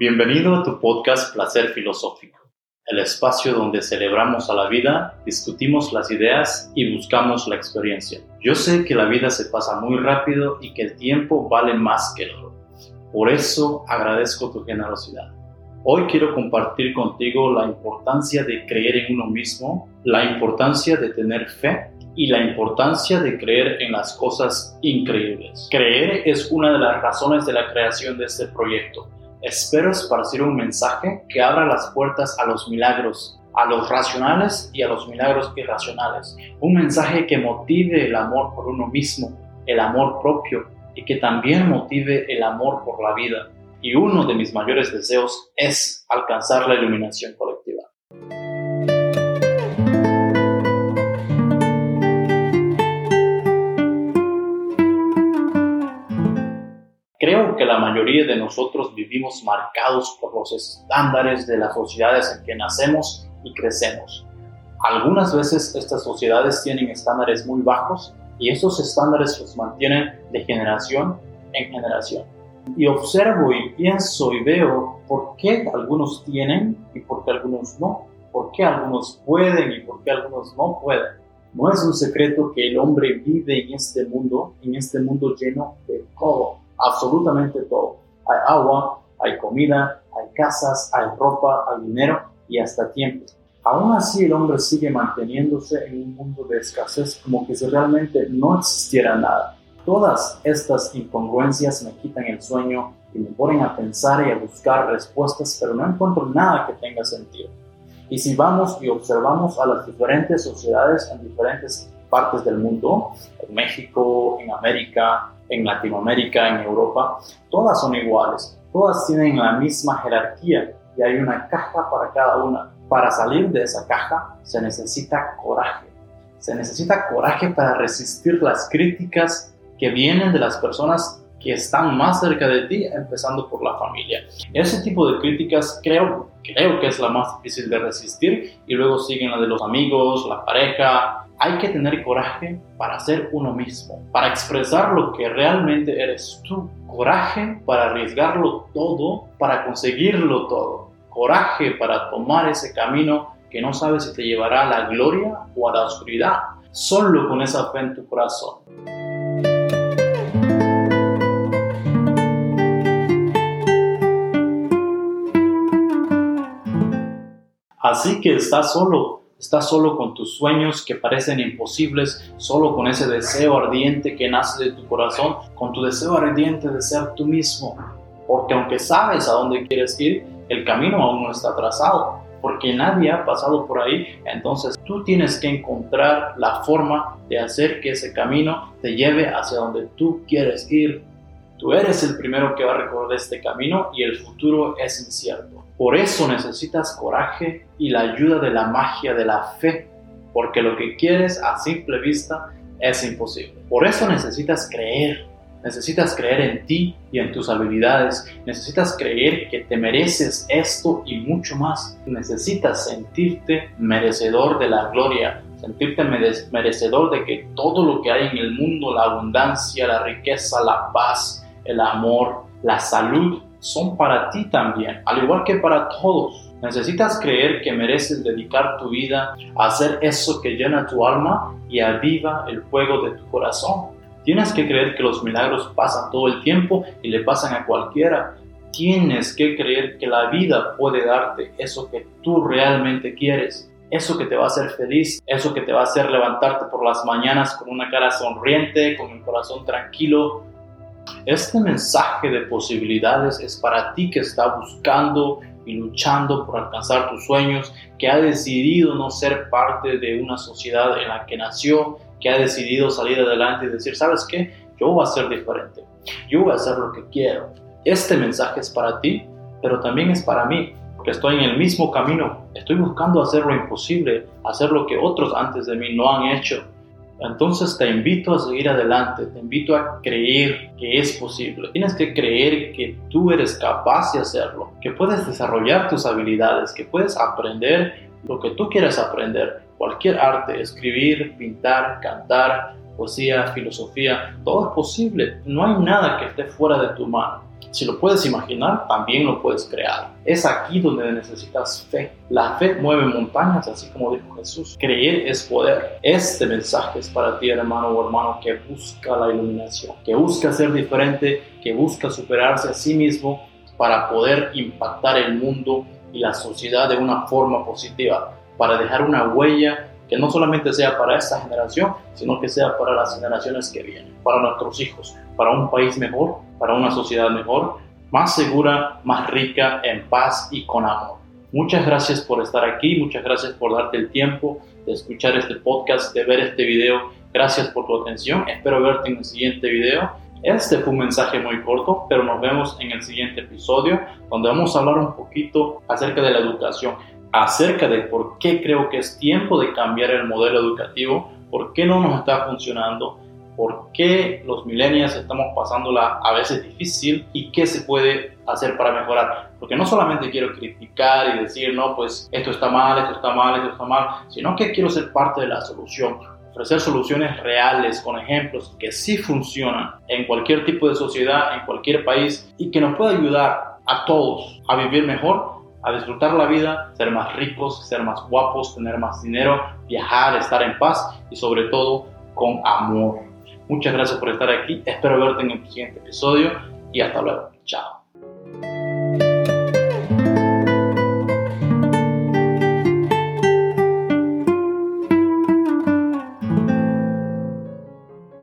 Bienvenido a tu podcast Placer Filosófico, el espacio donde celebramos a la vida, discutimos las ideas y buscamos la experiencia. Yo sé que la vida se pasa muy rápido y que el tiempo vale más que el oro. Por eso agradezco tu generosidad. Hoy quiero compartir contigo la importancia de creer en uno mismo, la importancia de tener fe y la importancia de creer en las cosas increíbles. Creer es una de las razones de la creación de este proyecto Espero esparcir un mensaje que abra las puertas a los milagros, a los racionales y a los milagros irracionales. Un mensaje que motive el amor por uno mismo, el amor propio y que también motive el amor por la vida. Y uno de mis mayores deseos es alcanzar la iluminación. Mayoría de nosotros vivimos marcados por los estándares de las sociedades en que nacemos y crecemos. Algunas veces estas sociedades tienen estándares muy bajos y esos estándares los mantienen de generación en generación. Y observo y pienso y veo por qué algunos tienen y por qué algunos no, por qué algunos pueden y por qué algunos no pueden. No es un secreto que el hombre vive en este mundo, en este mundo lleno de todo absolutamente todo. Hay agua, hay comida, hay casas, hay ropa, hay dinero y hasta tiempo. Aún así el hombre sigue manteniéndose en un mundo de escasez como que si realmente no existiera nada. Todas estas incongruencias me quitan el sueño y me ponen a pensar y a buscar respuestas, pero no encuentro nada que tenga sentido. Y si vamos y observamos a las diferentes sociedades en diferentes partes del mundo, en México, en América, en Latinoamérica, en Europa, todas son iguales, todas tienen la misma jerarquía y hay una caja para cada una. Para salir de esa caja se necesita coraje. Se necesita coraje para resistir las críticas que vienen de las personas que están más cerca de ti, empezando por la familia. Ese tipo de críticas creo, creo que es la más difícil de resistir y luego siguen la de los amigos, la pareja, hay que tener coraje para ser uno mismo, para expresar lo que realmente eres tú. Coraje para arriesgarlo todo, para conseguirlo todo. Coraje para tomar ese camino que no sabes si te llevará a la gloria o a la oscuridad. Solo con esa fe en tu corazón. Así que estás solo, Estás solo con tus sueños que parecen imposibles, solo con ese deseo ardiente que nace de tu corazón, con tu deseo ardiente de ser tú mismo. Porque aunque sabes a dónde quieres ir, el camino aún no está trazado, porque nadie ha pasado por ahí. Entonces tú tienes que encontrar la forma de hacer que ese camino te lleve hacia donde tú quieres ir. Tú eres el primero que va a recorrer este camino y el futuro es incierto. Por eso necesitas coraje y la ayuda de la magia de la fe, porque lo que quieres a simple vista es imposible. Por eso necesitas creer, necesitas creer en ti y en tus habilidades, necesitas creer que te mereces esto y mucho más. Necesitas sentirte merecedor de la gloria, sentirte merecedor de que todo lo que hay en el mundo, la abundancia, la riqueza, la paz, el amor, la salud, son para ti también, al igual que para todos. Necesitas creer que mereces dedicar tu vida a hacer eso que llena tu alma y aviva el fuego de tu corazón. Tienes que creer que los milagros pasan todo el tiempo y le pasan a cualquiera. Tienes que creer que la vida puede darte eso que tú realmente quieres, eso que te va a hacer feliz, eso que te va a hacer levantarte por las mañanas con una cara sonriente, con el corazón tranquilo, este mensaje de posibilidades es para ti que está buscando y luchando por alcanzar tus sueños, que ha decidido no ser parte de una sociedad en la que nació, que ha decidido salir adelante y decir, ¿sabes qué? Yo voy a ser diferente, yo voy a hacer lo que quiero. Este mensaje es para ti, pero también es para mí, porque estoy en el mismo camino, estoy buscando hacer lo imposible, hacer lo que otros antes de mí no han hecho entonces te invito a seguir adelante, te invito a creer que es posible. Tienes que creer que tú eres capaz de hacerlo, que puedes desarrollar tus habilidades, que puedes aprender lo que tú quieras aprender. Cualquier arte, escribir, pintar, cantar, poesía, filosofía, todo es posible. No hay nada que esté fuera de tu mano. Si lo puedes imaginar, también lo puedes crear. Es aquí donde necesitas fe. La fe mueve montañas, así como dijo Jesús. Creer es poder. Este mensaje es para ti, hermano o hermano, que busca la iluminación, que busca ser diferente, que busca superarse a sí mismo para poder impactar el mundo y la sociedad de una forma positiva, para dejar una huella que no solamente sea para esta generación, sino que sea para las generaciones que vienen, para nuestros hijos, para un país mejor, para una sociedad mejor, más segura, más rica en paz y con amor. Muchas gracias por estar aquí, muchas gracias por darte el tiempo de escuchar este podcast, de ver este video. Gracias por tu atención, espero verte en el siguiente video. Este fue un mensaje muy corto, pero nos vemos en el siguiente episodio donde vamos a hablar un poquito acerca de la educación acerca de por qué creo que es tiempo de cambiar el modelo educativo, por qué no nos está funcionando, por qué los millennials estamos pasándola a veces difícil y qué se puede hacer para mejorar. Porque no solamente quiero criticar y decir, no, pues esto está mal, esto está mal, esto está mal, sino que quiero ser parte de la solución. Ofrecer soluciones reales con ejemplos que sí funcionan en cualquier tipo de sociedad, en cualquier país y que nos pueda ayudar a todos a vivir mejor a disfrutar la vida, ser más ricos, ser más guapos, tener más dinero, viajar, estar en paz y sobre todo con amor. Muchas gracias por estar aquí, espero verte en el siguiente episodio y hasta luego. Chao.